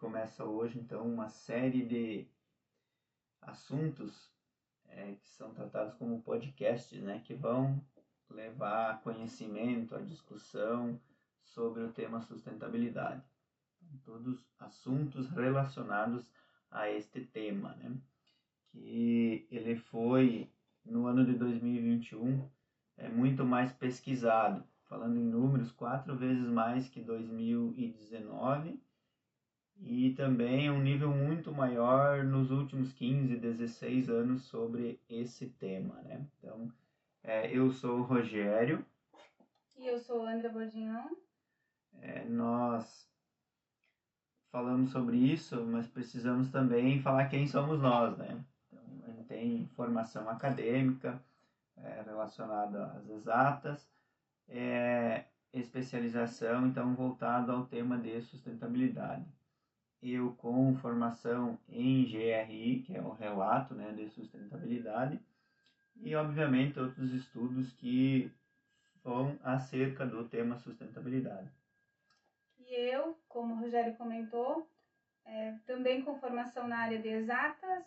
começa hoje, então, uma série de assuntos é, que são tratados como podcasts, né, que vão levar conhecimento, a discussão sobre o tema sustentabilidade. Então, todos assuntos relacionados a este tema, né, que ele foi, no ano de 2021, é muito mais pesquisado, falando em números, quatro vezes mais que 2019 e também um nível muito maior nos últimos 15, 16 anos sobre esse tema, né? Então, é, eu sou o Rogério. E eu sou André Bordignon. É, nós falamos sobre isso, mas precisamos também falar quem somos nós, né? Então, a gente tem formação acadêmica é, relacionada às exatas, é, especialização, então, voltado ao tema de sustentabilidade eu com formação em GRI, que é o relato né, de sustentabilidade, e obviamente outros estudos que vão acerca do tema sustentabilidade. E eu, como o Rogério comentou, é, também com formação na área de exatas,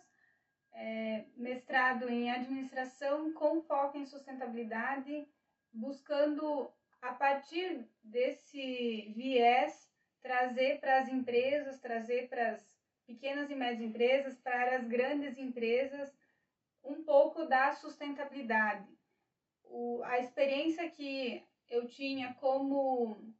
é, mestrado em administração com foco em sustentabilidade, buscando a partir desse viés trazer para as empresas, trazer para as pequenas e médias empresas, para as grandes empresas, um pouco da sustentabilidade. O, a experiência que eu tinha como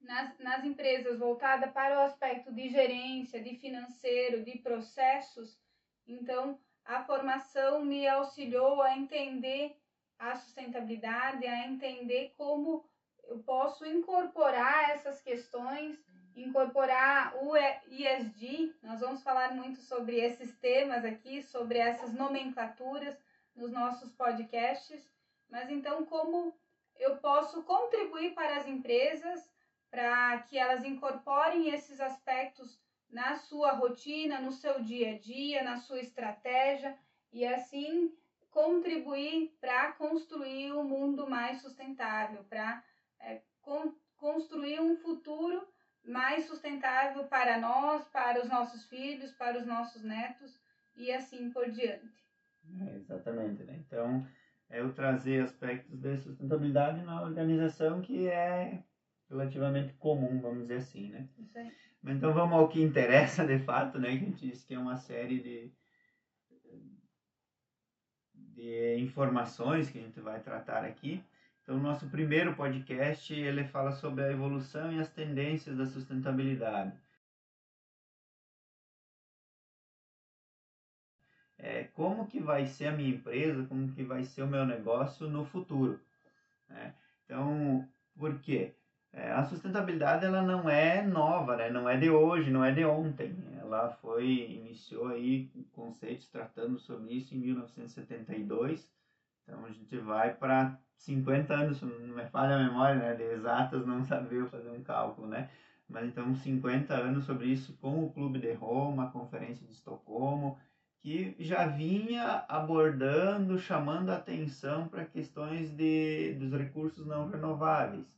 nas, nas empresas voltada para o aspecto de gerência, de financeiro, de processos, então a formação me auxiliou a entender a sustentabilidade, a entender como eu posso incorporar essas questões, incorporar o ESG. Nós vamos falar muito sobre esses temas aqui, sobre essas nomenclaturas nos nossos podcasts. Mas então, como eu posso contribuir para as empresas para que elas incorporem esses aspectos na sua rotina, no seu dia a dia, na sua estratégia e assim contribuir para construir um mundo mais sustentável, para é, con construir um futuro mais sustentável para nós, para os nossos filhos, para os nossos netos e assim por diante. É, exatamente, né? Então, é o trazer aspectos de sustentabilidade na organização que é relativamente comum, vamos dizer assim, né? Isso aí. Mas então vamos ao que interessa de fato, né? Que a gente disse que é uma série de, de informações que a gente vai tratar aqui. Então, nosso primeiro podcast, ele fala sobre a evolução e as tendências da sustentabilidade. É, como que vai ser a minha empresa, como que vai ser o meu negócio no futuro. Né? Então, por quê? É, a sustentabilidade ela não é nova, né? não é de hoje, não é de ontem. Ela foi, iniciou aí conceitos tratando sobre isso em 1972. Então a gente vai para 50 anos, não me falha a memória, né, de exatas, não sabia fazer um cálculo, né? Mas então 50 anos sobre isso com o Clube de Roma, a Conferência de Estocolmo, que já vinha abordando, chamando atenção para questões de, dos recursos não renováveis,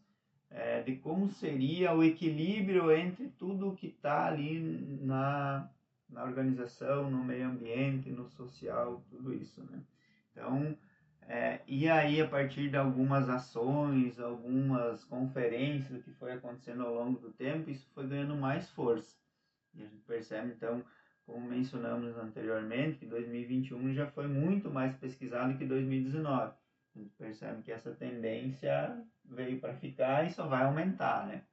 é, de como seria o equilíbrio entre tudo que está ali na, na organização, no meio ambiente, no social, tudo isso, né? Então, é, e aí, a partir de algumas ações, algumas conferências que foi acontecendo ao longo do tempo, isso foi ganhando mais força. E a gente percebe, então, como mencionamos anteriormente, que 2021 já foi muito mais pesquisado que 2019. A gente percebe que essa tendência veio para ficar e só vai aumentar, né?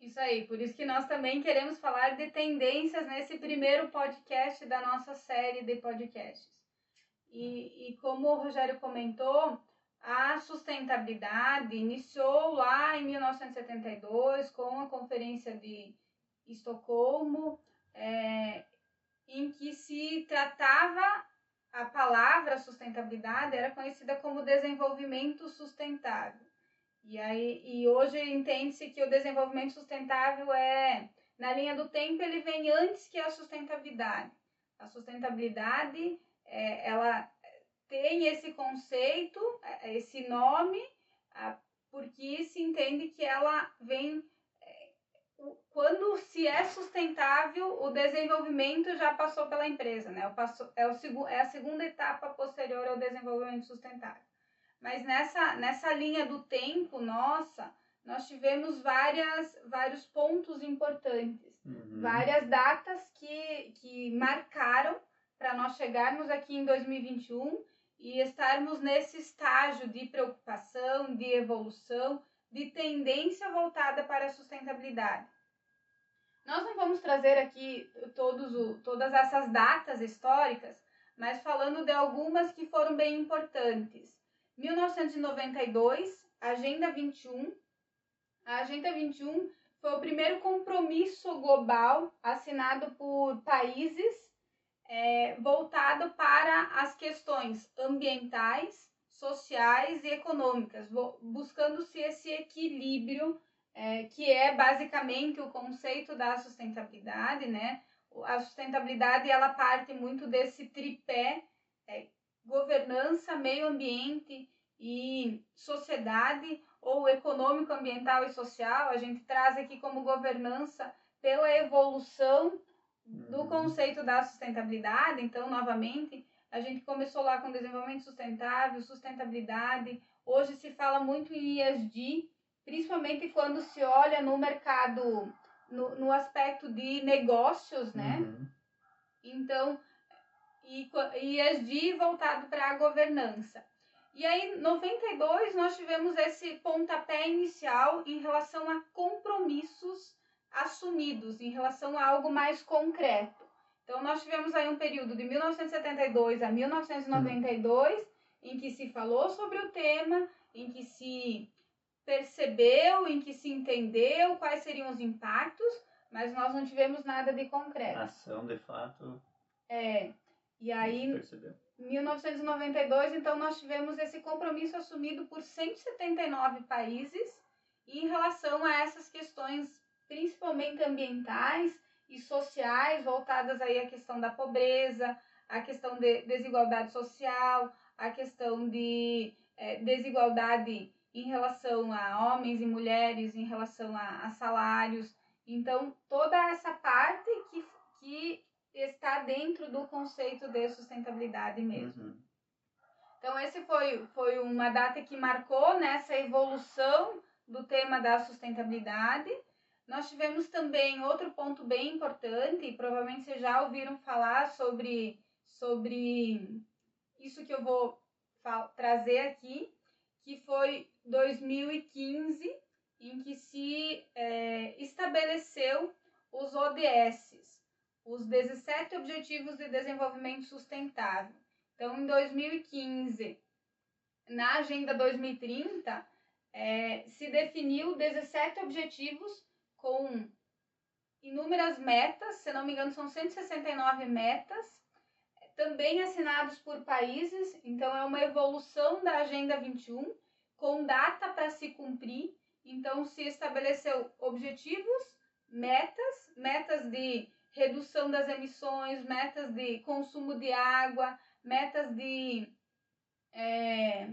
Isso aí, por isso que nós também queremos falar de tendências nesse primeiro podcast da nossa série de podcasts. E, e como o Rogério comentou, a sustentabilidade iniciou lá em 1972 com a Conferência de Estocolmo, é, em que se tratava a palavra sustentabilidade era conhecida como desenvolvimento sustentável. E aí e hoje entende-se que o desenvolvimento sustentável é na linha do tempo ele vem antes que a sustentabilidade. A sustentabilidade é, ela tem esse conceito, é, esse nome, porque se entende que ela vem. É, quando se se é sustentável, o desenvolvimento já passou pela empresa, né? É, o, é a segunda etapa posterior ao desenvolvimento sustentável. Mas nessa, nessa linha do tempo, nossa, nós tivemos várias, vários pontos importantes, uhum. várias datas que, que marcaram para nós chegarmos aqui em 2021 e estarmos nesse estágio de preocupação, de evolução, de tendência voltada para a sustentabilidade. Nós não vamos trazer aqui todos todas essas datas históricas, mas falando de algumas que foram bem importantes. 1992, Agenda 21. A Agenda 21 foi o primeiro compromisso global assinado por países é, voltado para as questões ambientais, sociais e econômicas, buscando-se esse equilíbrio é, que é basicamente o conceito da sustentabilidade, né? A sustentabilidade ela parte muito desse tripé é, governança, meio ambiente e sociedade, ou econômico, ambiental e social. A gente traz aqui como governança pela evolução do uhum. conceito da sustentabilidade. Então, novamente, a gente começou lá com desenvolvimento sustentável, sustentabilidade. Hoje se fala muito em ESG, principalmente quando se olha no mercado, no, no aspecto de negócios, né? Uhum. Então, e, e ESG voltado para a governança. E aí, em 92, nós tivemos esse pontapé inicial em relação a compromissos assumidos, em relação a algo mais concreto. Então, nós tivemos aí um período de 1972 a 1992, em que se falou sobre o tema, em que se percebeu, em que se entendeu quais seriam os impactos, mas nós não tivemos nada de concreto. Ação, de fato. É. E aí, em 1992, então, nós tivemos esse compromisso assumido por 179 países em relação a essas questões, principalmente ambientais e sociais, voltadas aí à questão da pobreza, à questão de desigualdade social, à questão de é, desigualdade em relação a homens e mulheres, em relação a, a salários. Então, toda essa parte que, que está dentro do conceito de sustentabilidade mesmo. Uhum. Então, esse foi, foi uma data que marcou nessa evolução do tema da sustentabilidade. Nós tivemos também outro ponto bem importante, e provavelmente vocês já ouviram falar sobre, sobre isso que eu vou trazer aqui, que foi 2015, em que se é, estabeleceu os ODS, os 17 Objetivos de Desenvolvimento Sustentável. Então, em 2015, na Agenda 2030, é, se definiu 17 objetivos com inúmeras metas, se não me engano, são 169 metas, também assinados por países, então é uma evolução da Agenda 21, com data para se cumprir. Então, se estabeleceu objetivos, metas, metas de redução das emissões, metas de consumo de água, metas de é,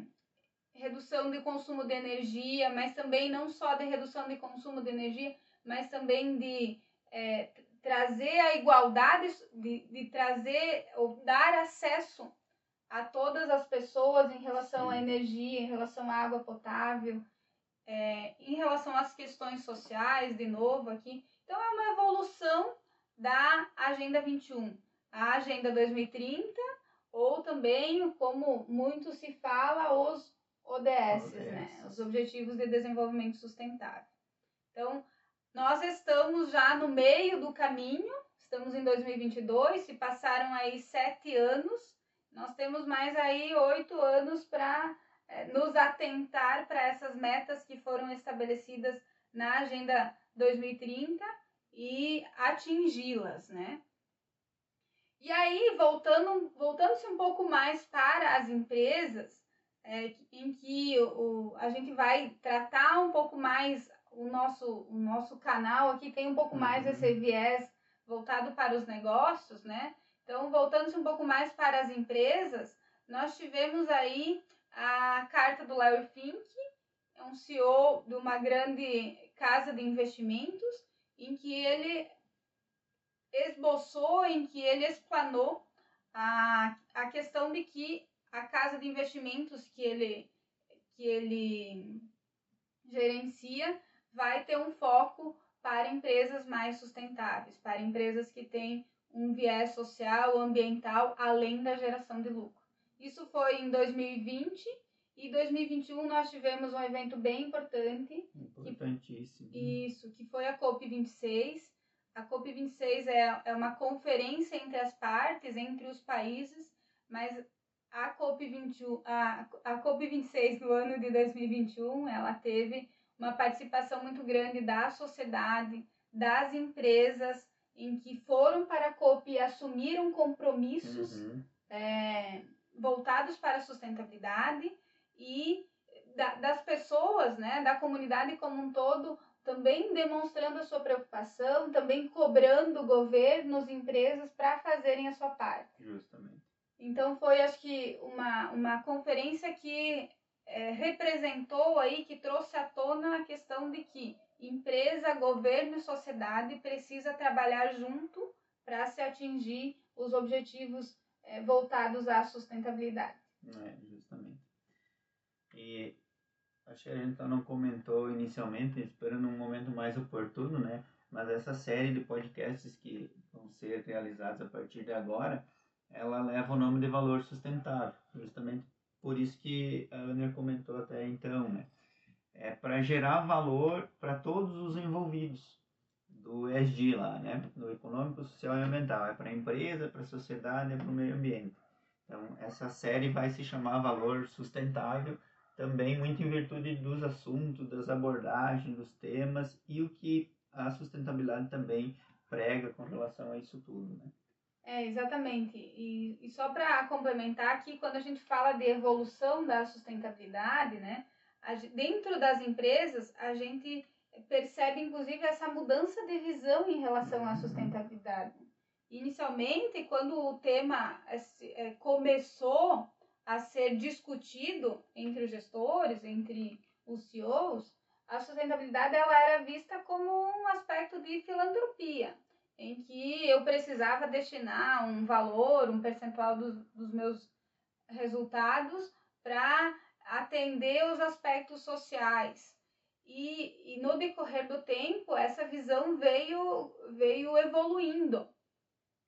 redução de consumo de energia, mas também não só de redução de consumo de energia, mas também de é, trazer a igualdade, de, de trazer ou dar acesso a todas as pessoas em relação à energia, em relação à água potável, é, em relação às questões sociais, de novo aqui. Então, é uma evolução da Agenda 21, a Agenda 2030, ou também, como muito se fala, os ODS, ODS. né? os Objetivos de Desenvolvimento Sustentável. Então, nós estamos já no meio do caminho, estamos em 2022, se passaram aí sete anos, nós temos mais aí oito anos para é, nos atentar para essas metas que foram estabelecidas na Agenda 2030 e atingi-las, né? E aí, voltando, voltando-se um pouco mais para as empresas, é, em que o, a gente vai tratar um pouco mais o nosso, o nosso canal aqui tem um pouco mais uhum. esse viés voltado para os negócios, né? Então, voltando um pouco mais para as empresas, nós tivemos aí a carta do Larry Fink, é um CEO de uma grande casa de investimentos, em que ele esboçou, em que ele explanou a, a questão de que a casa de investimentos que ele, que ele gerencia vai ter um foco para empresas mais sustentáveis, para empresas que têm um viés social, ambiental, além da geração de lucro. Isso foi em 2020 e 2021 nós tivemos um evento bem importante. Importantíssimo. Que, isso, que foi a COP26. A COP26 é, é uma conferência entre as partes, entre os países, mas a COP21, a, a COP26 no ano de 2021, ela teve uma participação muito grande da sociedade, das empresas, em que foram para a COP e assumiram compromissos uhum. é, voltados para a sustentabilidade e da, das pessoas, né, da comunidade como um todo, também demonstrando a sua preocupação, também cobrando governos, empresas para fazerem a sua parte. Justamente. Então foi, acho que, uma, uma conferência que é, representou aí, que trouxe à tona a questão de que empresa, governo e sociedade precisa trabalhar junto para se atingir os objetivos é, voltados à sustentabilidade. É, justamente. E acho que a gente não comentou inicialmente, esperando um momento mais oportuno, né? Mas essa série de podcasts que vão ser realizados a partir de agora, ela leva o nome de valor sustentável, justamente por isso que a Ana comentou até então, né? É para gerar valor para todos os envolvidos do ESG lá, né? No econômico, social e ambiental. É para a empresa, para a sociedade, é para o meio ambiente. Então, essa série vai se chamar Valor Sustentável, também muito em virtude dos assuntos, das abordagens, dos temas e o que a sustentabilidade também prega com relação a isso tudo, né? É, exatamente. E, e só para complementar aqui, quando a gente fala de evolução da sustentabilidade, né, a, dentro das empresas, a gente percebe inclusive essa mudança de visão em relação à sustentabilidade. Inicialmente, quando o tema é, começou a ser discutido entre os gestores, entre os CEOs, a sustentabilidade ela era vista como um aspecto de filantropia em que eu precisava destinar um valor, um percentual dos, dos meus resultados para atender os aspectos sociais. E, e no decorrer do tempo, essa visão veio, veio evoluindo.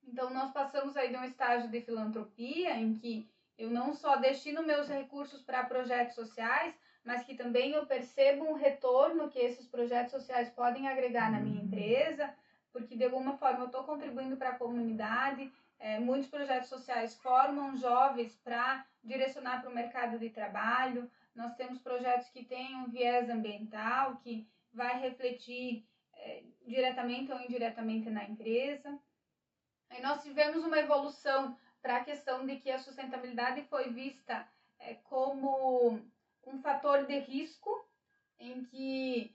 Então, nós passamos aí de um estágio de filantropia, em que eu não só destino meus recursos para projetos sociais, mas que também eu percebo um retorno que esses projetos sociais podem agregar na minha empresa, porque de alguma forma eu estou contribuindo para a comunidade. É, muitos projetos sociais formam jovens para direcionar para o mercado de trabalho. Nós temos projetos que têm um viés ambiental, que vai refletir é, diretamente ou indiretamente na empresa. E nós tivemos uma evolução para a questão de que a sustentabilidade foi vista é, como um fator de risco, em que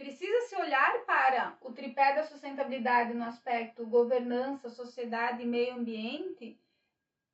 Precisa se olhar para o tripé da sustentabilidade no aspecto governança, sociedade e meio ambiente,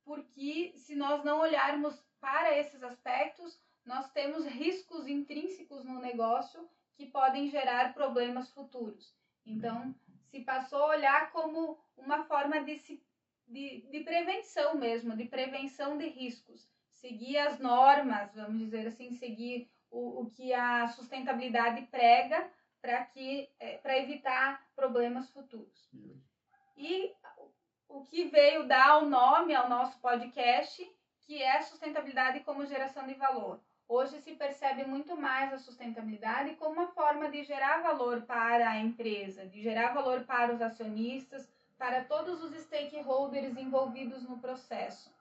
porque se nós não olharmos para esses aspectos, nós temos riscos intrínsecos no negócio que podem gerar problemas futuros. Então, se passou a olhar como uma forma de, se, de, de prevenção mesmo, de prevenção de riscos. Seguir as normas, vamos dizer assim, seguir o, o que a sustentabilidade prega para que é, para evitar problemas futuros. E o que veio dar o nome ao nosso podcast, que é sustentabilidade como geração de valor. Hoje se percebe muito mais a sustentabilidade como uma forma de gerar valor para a empresa, de gerar valor para os acionistas, para todos os stakeholders envolvidos no processo.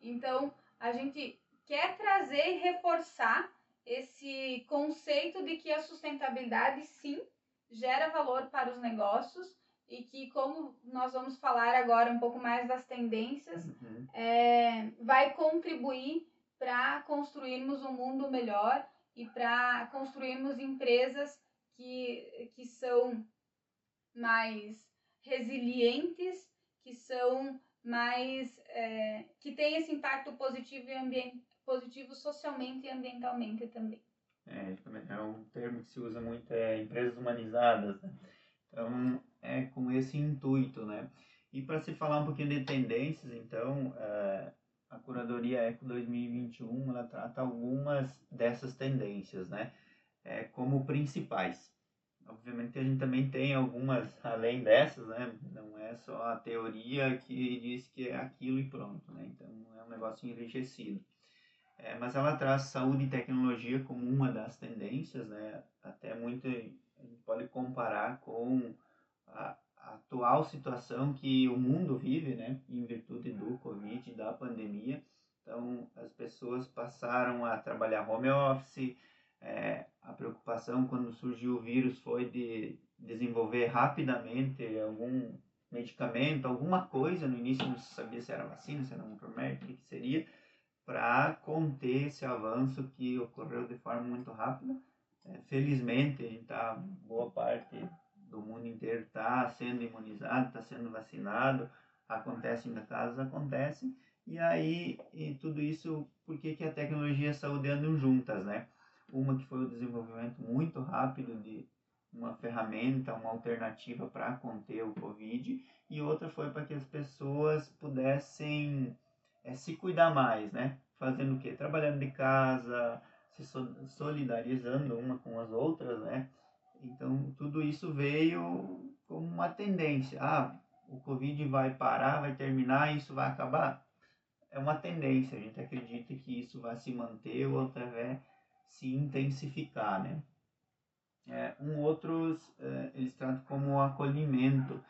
Então, a gente quer trazer e reforçar esse conceito de que a sustentabilidade sim gera valor para os negócios e que, como nós vamos falar agora um pouco mais das tendências, uhum. é, vai contribuir para construirmos um mundo melhor e para construirmos empresas que, que são mais resilientes, que são mais é, que têm esse impacto positivo e ambiental positivo socialmente e ambientalmente também. É, é um termo que se usa muito, é empresas humanizadas. Né? Então, é com esse intuito, né? E para se falar um pouquinho de tendências, então, é, a Curadoria Eco 2021, ela trata algumas dessas tendências, né? É, como principais. Obviamente a gente também tem algumas além dessas, né? Não é só a teoria que diz que é aquilo e pronto, né? Então é um negócio enrijecido. É, mas ela traz saúde e tecnologia como uma das tendências, né? Até muito a gente pode comparar com a, a atual situação que o mundo vive, né? Em virtude do Covid, da pandemia. Então as pessoas passaram a trabalhar home office, é, a preocupação quando surgiu o vírus foi de desenvolver rapidamente algum medicamento, alguma coisa. No início não se sabia se era vacina, se era um remédio, o que seria, para conter esse avanço que ocorreu de forma muito rápida. É, felizmente, a gente tá, boa parte do mundo inteiro está sendo imunizado, está sendo vacinado, acontece ainda casos, acontecem. E aí, e tudo isso, por que, que a tecnologia e a saúde andam juntas, né? Uma que foi o desenvolvimento muito rápido de uma ferramenta, uma alternativa para conter o Covid, e outra foi para que as pessoas pudessem é, se cuidar mais, né? Fazendo o quê? Trabalhando de casa, se solidarizando uma com as outras, né? Então, tudo isso veio como uma tendência. Ah, o Covid vai parar, vai terminar, isso vai acabar? É uma tendência, a gente acredita que isso vai se manter ou até se intensificar, né? É, um outros é, eles tratam como acolhimento,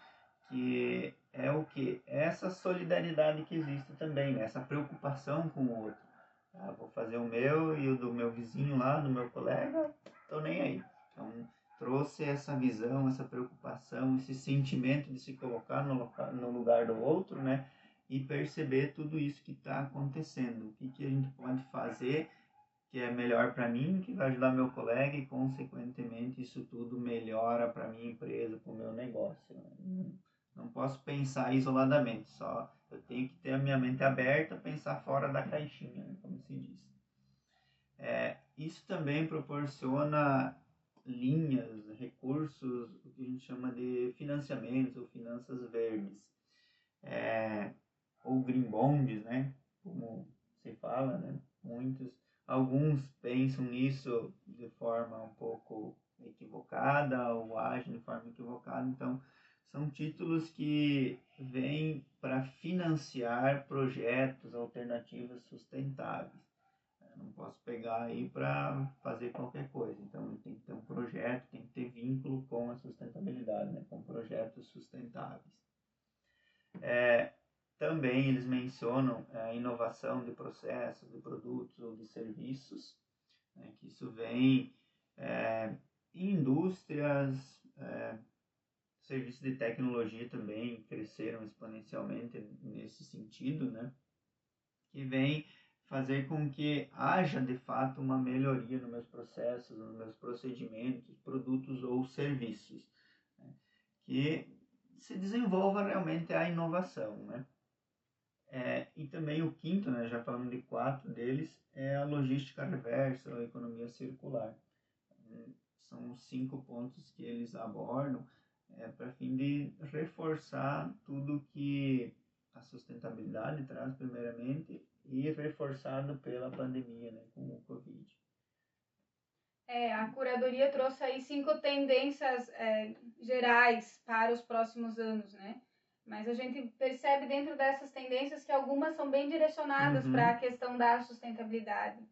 que é o que? É essa solidariedade que existe também, né? essa preocupação com o outro. Ah, vou fazer o meu e o do meu vizinho lá, do meu colega, tô nem aí. Então, trouxe essa visão, essa preocupação, esse sentimento de se colocar no, local, no lugar do outro, né? E perceber tudo isso que está acontecendo. O que, que a gente pode fazer que é melhor para mim, que vai ajudar meu colega e, consequentemente, isso tudo melhora para minha empresa, para o meu negócio. Né? Não posso pensar isoladamente, só eu tenho que ter a minha mente aberta, pensar fora da caixinha, né? como se diz. É, isso também proporciona linhas, recursos, o que a gente chama de financiamentos ou finanças verdes, é, ou green bonds, né? Como se fala, né? Muitos Alguns pensam nisso de forma um pouco equivocada ou agem de forma equivocada. Então, são títulos que vêm para financiar projetos alternativos sustentáveis. Eu não posso pegar aí para fazer qualquer coisa. Então, tem que ter um projeto, tem que ter vínculo com a sustentabilidade, né? com projetos sustentáveis. É, também eles mencionam é, a inovação de processos, de produtos ou de serviços, né, que isso vem é, em indústrias, é, serviços de tecnologia também cresceram exponencialmente nesse sentido, né, que vem fazer com que haja de fato uma melhoria nos meus processos, nos meus procedimentos, produtos ou serviços, né, que se desenvolva realmente a inovação, né? É, e também o quinto, né, já falando de quatro deles, é a logística reversa, a economia circular. São os cinco pontos que eles abordam é, para fim de reforçar tudo que a sustentabilidade traz, primeiramente, e reforçado pela pandemia, né, com o Covid. É, a curadoria trouxe aí cinco tendências é, gerais para os próximos anos, né? Mas a gente percebe dentro dessas tendências que algumas são bem direcionadas uhum. para a questão da sustentabilidade.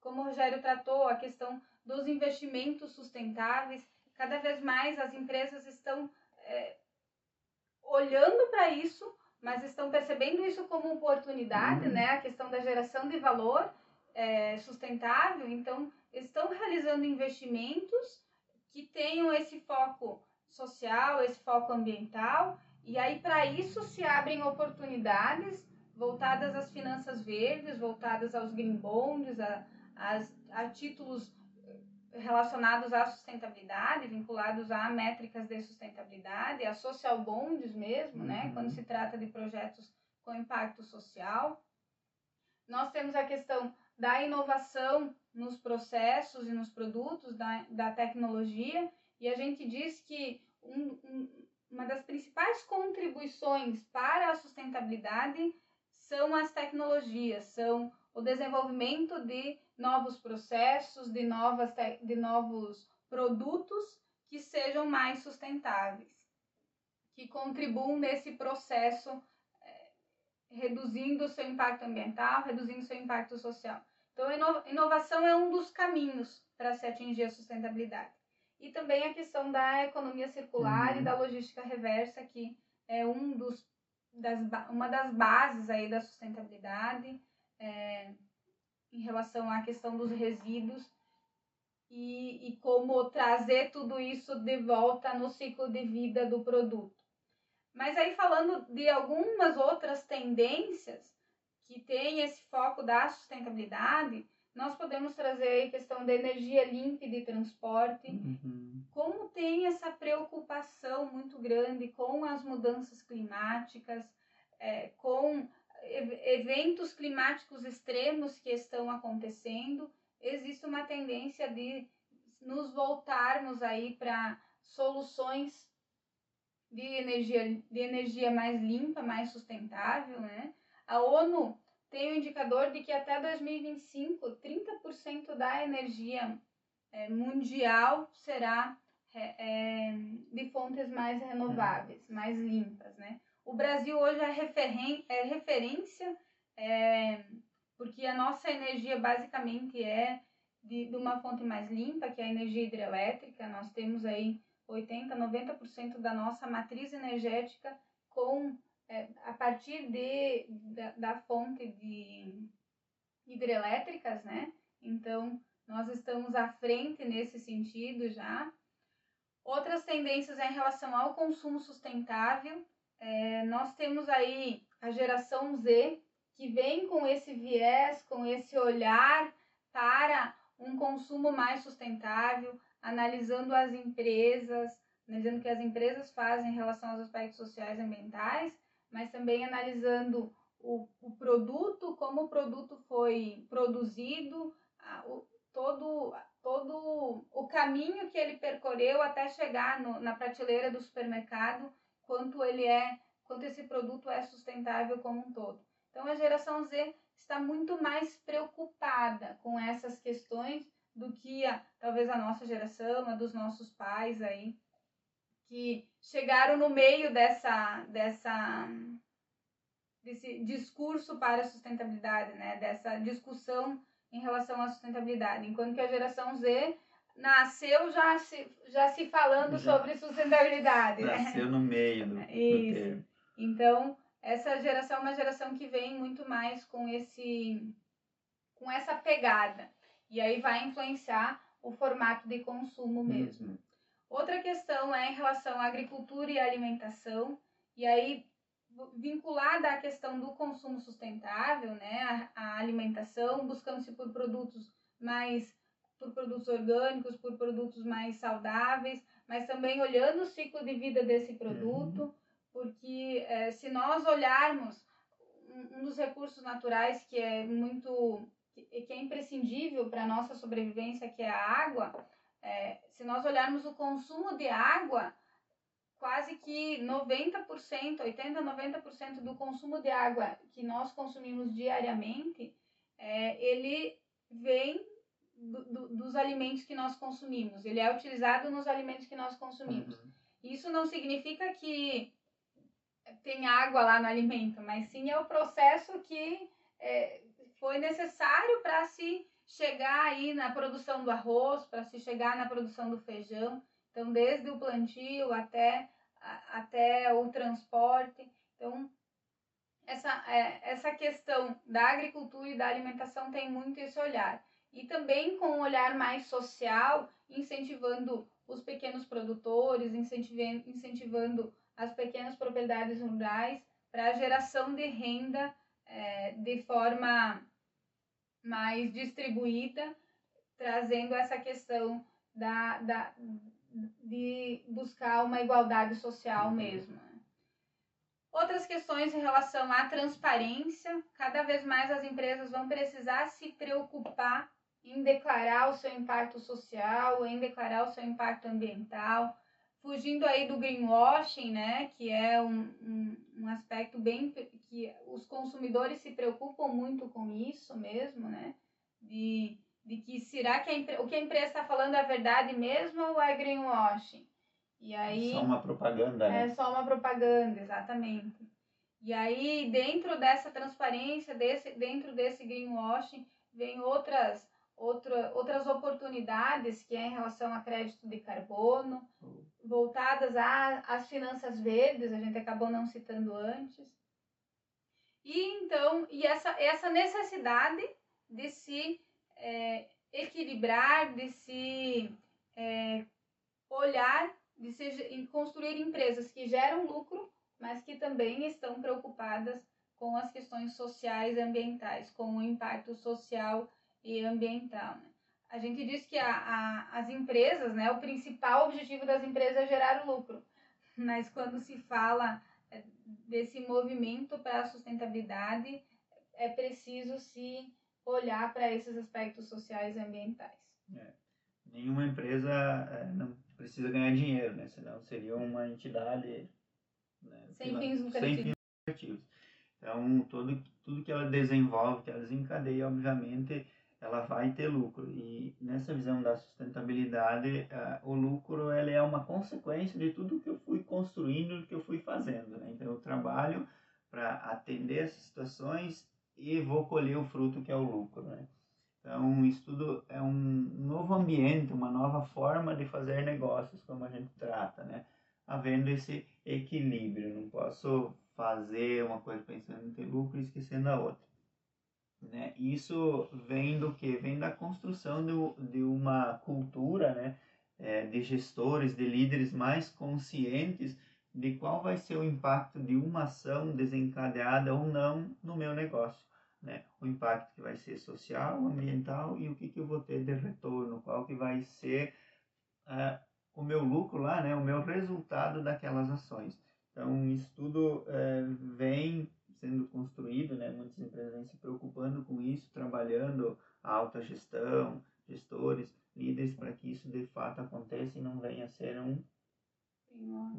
Como o Rogério tratou, a questão dos investimentos sustentáveis, cada vez mais as empresas estão é, olhando para isso, mas estão percebendo isso como oportunidade, uhum. né? A questão da geração de valor é, sustentável. Então, estão realizando investimentos que tenham esse foco social, esse foco ambiental e aí, para isso, se abrem oportunidades voltadas às finanças verdes, voltadas aos green bonds, a, a, a títulos relacionados à sustentabilidade, vinculados a métricas de sustentabilidade, a social bonds mesmo, né, uhum. quando se trata de projetos com impacto social. Nós temos a questão da inovação nos processos e nos produtos da, da tecnologia, e a gente diz que um, um, uma das principais contribuições para a sustentabilidade são as tecnologias, são o desenvolvimento de novos processos, de, novas de novos produtos que sejam mais sustentáveis, que contribuam nesse processo, é, reduzindo o seu impacto ambiental, reduzindo o seu impacto social. Então, inovação é um dos caminhos para se atingir a sustentabilidade. E também a questão da economia circular uhum. e da logística reversa, que é um dos, das, uma das bases aí da sustentabilidade é, em relação à questão dos resíduos e, e como trazer tudo isso de volta no ciclo de vida do produto. Mas aí falando de algumas outras tendências que têm esse foco da sustentabilidade, nós podemos trazer a questão da energia limpa e de transporte, uhum. como tem essa preocupação muito grande com as mudanças climáticas, é, com eventos climáticos extremos que estão acontecendo, existe uma tendência de nos voltarmos aí para soluções de energia, de energia mais limpa, mais sustentável, né? A ONU tem o um indicador de que até 2025, 30% da energia é, mundial será é, de fontes mais renováveis, mais limpas, né? O Brasil hoje é, referen é referência, é, porque a nossa energia basicamente é de, de uma fonte mais limpa, que é a energia hidrelétrica. Nós temos aí 80, 90% da nossa matriz energética com é, a partir de, da, da, fonte de hidrelétricas, né? Então, nós estamos à frente nesse sentido já. Outras tendências é em relação ao consumo sustentável. É, nós temos aí a geração Z, que vem com esse viés, com esse olhar para um consumo mais sustentável, analisando as empresas, analisando o que as empresas fazem em relação aos aspectos sociais e ambientais, mas também analisando o, o produto, como o produto foi produzido, a, o, todo, todo o caminho que ele percorreu até chegar no, na prateleira do supermercado, quanto ele é, quanto esse produto é sustentável como um todo. Então a geração Z está muito mais preocupada com essas questões do que a, talvez a nossa geração, a dos nossos pais aí, que chegaram no meio dessa, dessa desse discurso para a sustentabilidade, né? Dessa discussão em relação à sustentabilidade, enquanto que a geração Z nasceu já se, já se falando já, sobre sustentabilidade. Né? Nasceu né? no meio do, Isso. Do então, essa geração é uma geração que vem muito mais com esse com essa pegada. E aí vai influenciar o formato de consumo mesmo. Uhum. Outra questão é em relação à agricultura e alimentação, e aí vinculada à questão do consumo sustentável, né, a, a alimentação, buscando-se por produtos mais produtos orgânicos, por produtos mais saudáveis, mas também olhando o ciclo de vida desse produto, uhum. porque é, se nós olharmos um, dos recursos naturais que é muito que é imprescindível para a nossa sobrevivência, que é a água, é, se nós olharmos o consumo de água, quase que 90%, 80, 90% do consumo de água que nós consumimos diariamente, é, ele vem do, do, dos alimentos que nós consumimos. Ele é utilizado nos alimentos que nós consumimos. Uhum. Isso não significa que tem água lá no alimento, mas sim é o processo que é, foi necessário para se chegar aí na produção do arroz, para se chegar na produção do feijão. Então, desde o plantio até, até o transporte. Então, essa, é, essa questão da agricultura e da alimentação tem muito esse olhar. E também com um olhar mais social, incentivando os pequenos produtores, incentivando, incentivando as pequenas propriedades rurais para a geração de renda é, de forma mais distribuída, trazendo essa questão da, da, de buscar uma igualdade social uhum. mesmo. Outras questões em relação à transparência. Cada vez mais as empresas vão precisar se preocupar em declarar o seu impacto social, em declarar o seu impacto ambiental, fugindo aí do greenwashing, né, que é um, um, um, aspecto bem que os consumidores se preocupam muito com isso mesmo, né, de, de que será que a, o que a empresa está falando é verdade mesmo ou é greenwashing? E aí, só uma propaganda, né? É só uma propaganda, exatamente. E aí, dentro dessa transparência, desse, dentro desse greenwashing, vem outras, outra, outras oportunidades que é em relação a crédito de carbono, voltadas às finanças verdes, a gente acabou não citando antes. E então, e essa, essa necessidade de se é, equilibrar, de se é, olhar de se, construir empresas que geram lucro, mas que também estão preocupadas com as questões sociais e ambientais, com o impacto social e ambiental. Né? A gente diz que a, a, as empresas, né, o principal objetivo das empresas é gerar lucro, mas quando se fala é, desse movimento para a sustentabilidade, é preciso se olhar para esses aspectos sociais e ambientais. É. Nenhuma empresa é, não precisa ganhar dinheiro, né? Senão seria uma entidade né, sem fins lucrativos. Então, todo, tudo que ela desenvolve, que ela desencadeia, obviamente, ela vai ter lucro. E nessa visão da sustentabilidade, uh, o lucro ele é uma consequência de tudo que eu fui construindo, que eu fui fazendo. Né? Então, eu trabalho para atender essas situações e vou colher o fruto que é o lucro. Né? Então, isso tudo é um novo ambiente, uma nova forma de fazer negócios, como a gente trata, né? Havendo esse equilíbrio. Não posso fazer uma coisa pensando em ter lucro e esquecendo a outra. Né? Isso vem do que? Vem da construção de, de uma cultura, né? É, de gestores, de líderes mais conscientes de qual vai ser o impacto de uma ação desencadeada ou não no meu negócio né? o impacto que vai ser social, ambiental e o que, que eu vou ter de retorno, qual que vai ser uh, o meu lucro lá, né? o meu resultado daquelas ações. Então, isso tudo uh, vem sendo construído, né? muitas empresas vêm se preocupando com isso, trabalhando a alta gestão, gestores, líderes, para que isso de fato aconteça e não venha a ser um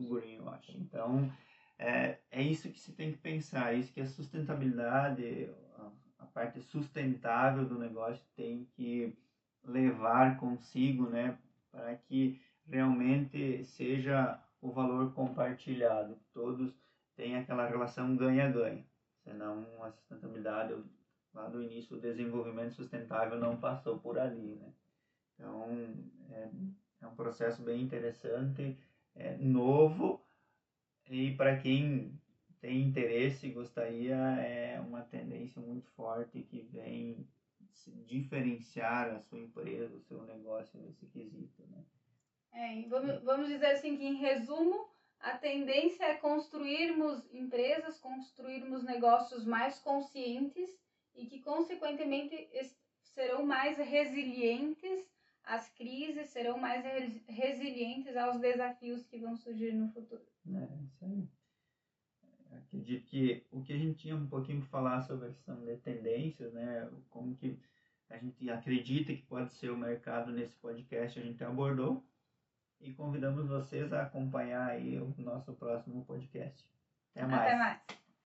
greenwash. Então, é, é isso que se tem que pensar, é isso que a sustentabilidade, a, a parte sustentável do negócio tem que levar consigo, né, para que realmente seja o valor compartilhado, todos tenham aquela relação ganha-ganha, senão a sustentabilidade, lá do início, o desenvolvimento sustentável não passou por ali, né. Então, é, é um processo bem interessante, é novo, e para quem tem interesse e gostaria, é uma tendência muito forte que vem diferenciar a sua empresa, o seu negócio nesse quesito, né? É, vamos, vamos dizer assim que, em resumo, a tendência é construirmos empresas, construirmos negócios mais conscientes e que, consequentemente, serão mais resilientes às crises, serão mais resilientes aos desafios que vão surgir no futuro. É, isso aí. Acredito que o que a gente tinha um pouquinho para falar sobre a questão de tendências, né, como que a gente acredita que pode ser o mercado nesse podcast, a gente abordou e convidamos vocês a acompanhar aí o nosso próximo podcast. Até mais. Até mais.